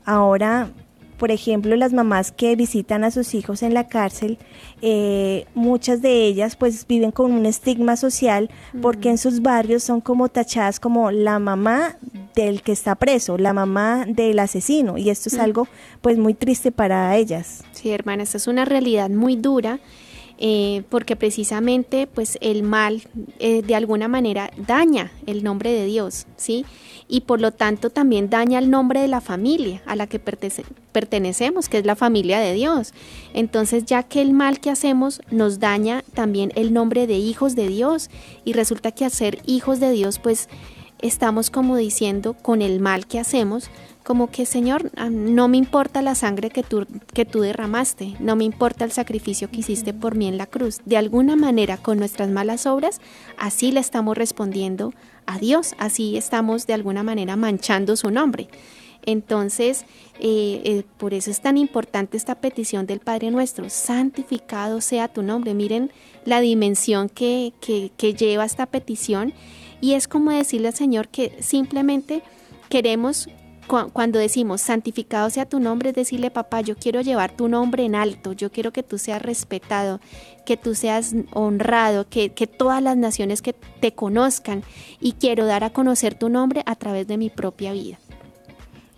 Ahora, por ejemplo, las mamás que visitan a sus hijos en la cárcel, eh, muchas de ellas pues viven con un estigma social porque en sus barrios son como tachadas como la mamá del que está preso, la mamá del asesino y esto es algo pues muy triste para ellas. Sí, hermana, esta es una realidad muy dura. Eh, porque precisamente pues el mal eh, de alguna manera daña el nombre de Dios, ¿sí? y por lo tanto también daña el nombre de la familia a la que pertenecemos, que es la familia de Dios. Entonces, ya que el mal que hacemos nos daña también el nombre de hijos de Dios y resulta que ser hijos de Dios, pues estamos como diciendo con el mal que hacemos, como que Señor, ah, no me importa la sangre que tú, que tú derramaste, no me importa el sacrificio que hiciste por mí en la cruz. De alguna manera, con nuestras malas obras, así le estamos respondiendo a Dios, así estamos de alguna manera manchando su nombre. Entonces, eh, eh, por eso es tan importante esta petición del Padre nuestro, santificado sea tu nombre. Miren la dimensión que, que, que lleva esta petición y es como decirle al Señor que simplemente queremos cuando decimos santificado sea tu nombre, es decirle, papá, yo quiero llevar tu nombre en alto, yo quiero que tú seas respetado, que tú seas honrado, que, que todas las naciones que te conozcan y quiero dar a conocer tu nombre a través de mi propia vida.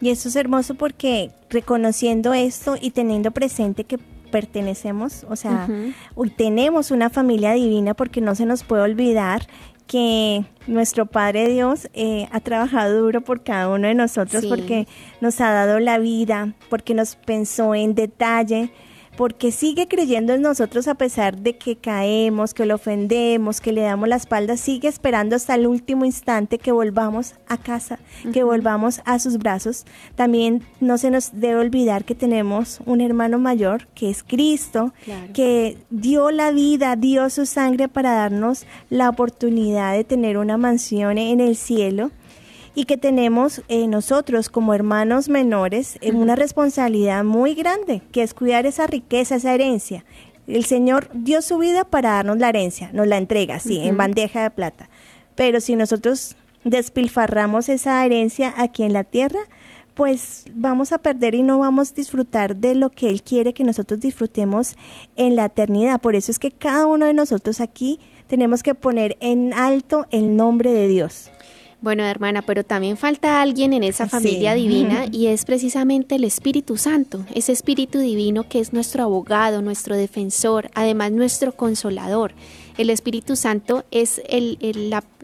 Y eso es hermoso porque reconociendo esto y teniendo presente que pertenecemos, o sea, hoy tenemos una familia divina porque no se nos puede olvidar que nuestro Padre Dios eh, ha trabajado duro por cada uno de nosotros porque nos ha dado la vida, porque nos pensó en detalle, porque sigue creyendo en nosotros a pesar de que caemos, que lo ofendemos, que le damos la espalda, sigue esperando hasta el último instante que volvamos a casa, que volvamos a sus brazos. También no se nos debe olvidar que tenemos un hermano mayor, que es Cristo, que dio la vida, dio su sangre para darnos la oportunidad de tener una mansión en el cielo y que tenemos eh, nosotros como hermanos menores eh, una responsabilidad muy grande, que es cuidar esa riqueza, esa herencia. El Señor dio su vida para darnos la herencia, nos la entrega, sí, en bandeja de plata. Pero si nosotros despilfarramos esa herencia aquí en la tierra, pues vamos a perder y no vamos a disfrutar de lo que Él quiere que nosotros disfrutemos en la eternidad. Por eso es que cada uno de nosotros aquí tenemos que poner en alto el nombre de Dios. Bueno, hermana, pero también falta alguien en esa familia divina y es precisamente el Espíritu Santo, ese Espíritu divino que es nuestro abogado, nuestro defensor, además nuestro consolador. El Espíritu Santo es el,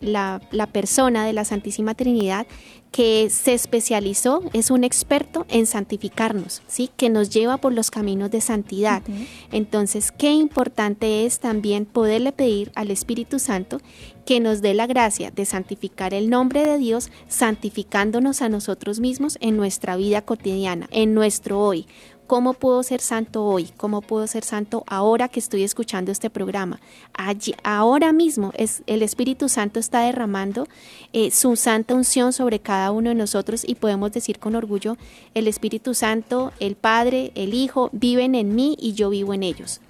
la, la, persona de la Santísima Trinidad que se especializó, es un experto en santificarnos, ¿sí? que nos lleva por los caminos de santidad. Entonces, qué importante es también poderle pedir al Espíritu Santo que nos dé la gracia de santificar el nombre de Dios, santificándonos a nosotros mismos en nuestra vida cotidiana, en nuestro hoy. ¿Cómo puedo ser santo hoy? ¿Cómo puedo ser santo ahora que estoy escuchando este programa? Allí, ahora mismo es, el Espíritu Santo está derramando eh, su santa unción sobre cada uno de nosotros y podemos decir con orgullo, el Espíritu Santo, el Padre, el Hijo, viven en mí y yo vivo en ellos.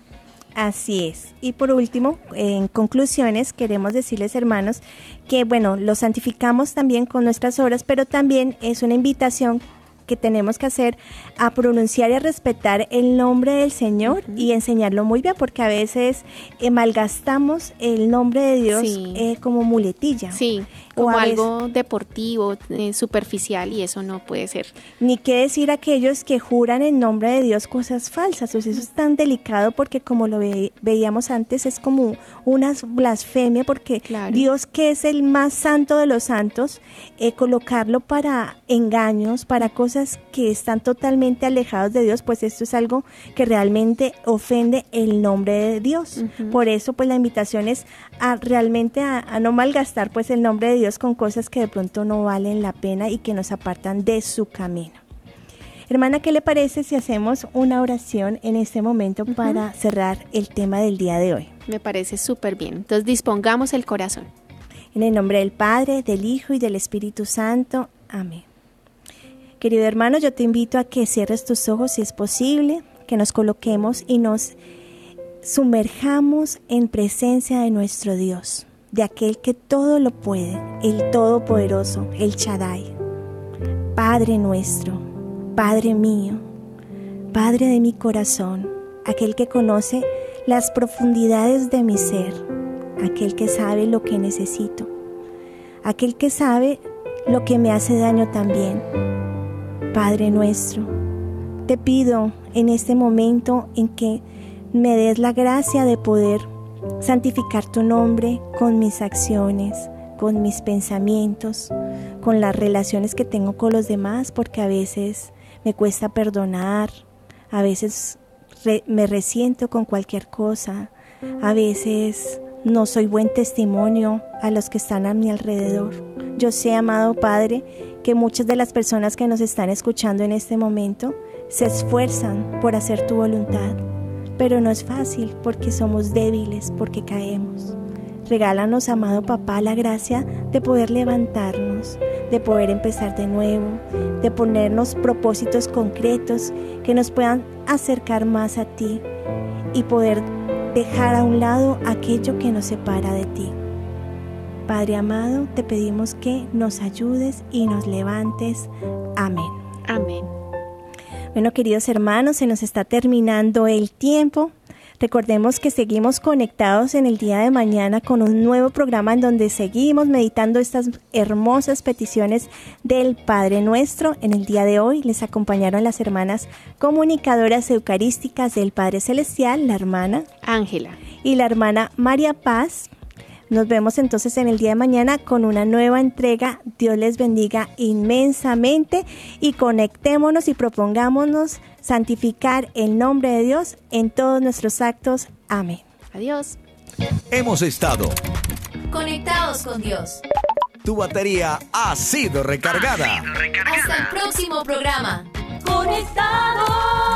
Así es. Y por último, en conclusiones, queremos decirles, hermanos, que bueno, lo santificamos también con nuestras obras, pero también es una invitación que tenemos que hacer a pronunciar y a respetar el nombre del Señor y enseñarlo muy bien, porque a veces eh, malgastamos el nombre de Dios eh, como muletilla. Sí, como algo deportivo, eh, superficial, y eso no puede ser. Ni qué decir aquellos que juran en nombre de Dios cosas falsas. Pues eso es tan delicado porque como lo veíamos antes, es como una blasfemia, porque Dios, que es el más santo de los santos, colocarlo para engaños, para cosas que están totalmente alejados de Dios, pues esto es algo que realmente ofende el nombre de Dios. Por eso pues la invitación es a realmente a, no malgastar pues el nombre de Dios con cosas que de pronto no valen la pena y que nos apartan de su camino. Hermana, ¿qué le parece si hacemos una oración en este momento para cerrar el tema del día de hoy? Me parece súper bien. Entonces dispongamos el corazón. En el nombre del Padre, del Hijo y del Espíritu Santo. Amén. Querido hermano, yo te invito a que cierres tus ojos si es posible, que nos coloquemos y nos sumerjamos en presencia de nuestro Dios, de aquel que todo lo puede, el Todopoderoso, el Shaddai. Padre nuestro, Padre mío, Padre de mi corazón, aquel que conoce las profundidades de mi ser, aquel que sabe lo que necesito, aquel que sabe lo que me hace daño también Padre nuestro, te pido en este momento en que me des la gracia de poder santificar tu nombre con mis acciones, con mis pensamientos, con las relaciones que tengo con los demás, porque a veces me cuesta perdonar, a veces me resiento con cualquier cosa, a veces no soy buen testimonio a los que están a mi alrededor. Yo sé, amado Padre, que muchas de las personas que nos están escuchando en este momento se esfuerzan por hacer tu voluntad, pero no es fácil porque somos débiles, porque caemos. Regálanos, amado papá, la gracia de poder levantarnos, de poder empezar de nuevo, de ponernos propósitos concretos que nos puedan acercar más a ti y poder dejar a un lado aquello que nos separa de ti. Padre amado, te pedimos que nos ayudes y nos levantes. Amén. Amén. Bueno, queridos hermanos, se nos está terminando el tiempo. Recordemos que seguimos conectados en el día de mañana con un nuevo programa en donde seguimos meditando estas hermosas peticiones del Padre Nuestro. En el día de hoy les acompañaron las hermanas comunicadoras eucarísticas del Padre Celestial, la hermana Ángela. y la hermana María Paz. Nos vemos entonces en el día de mañana con una nueva entrega. Dios les bendiga inmensamente y conectémonos y propongámonos santificar el nombre de Dios en todos nuestros actos. Amén. Adiós. Hemos estado. Conectados con Dios. Tu batería ha sido recargada. Hasta el próximo programa. Conectados.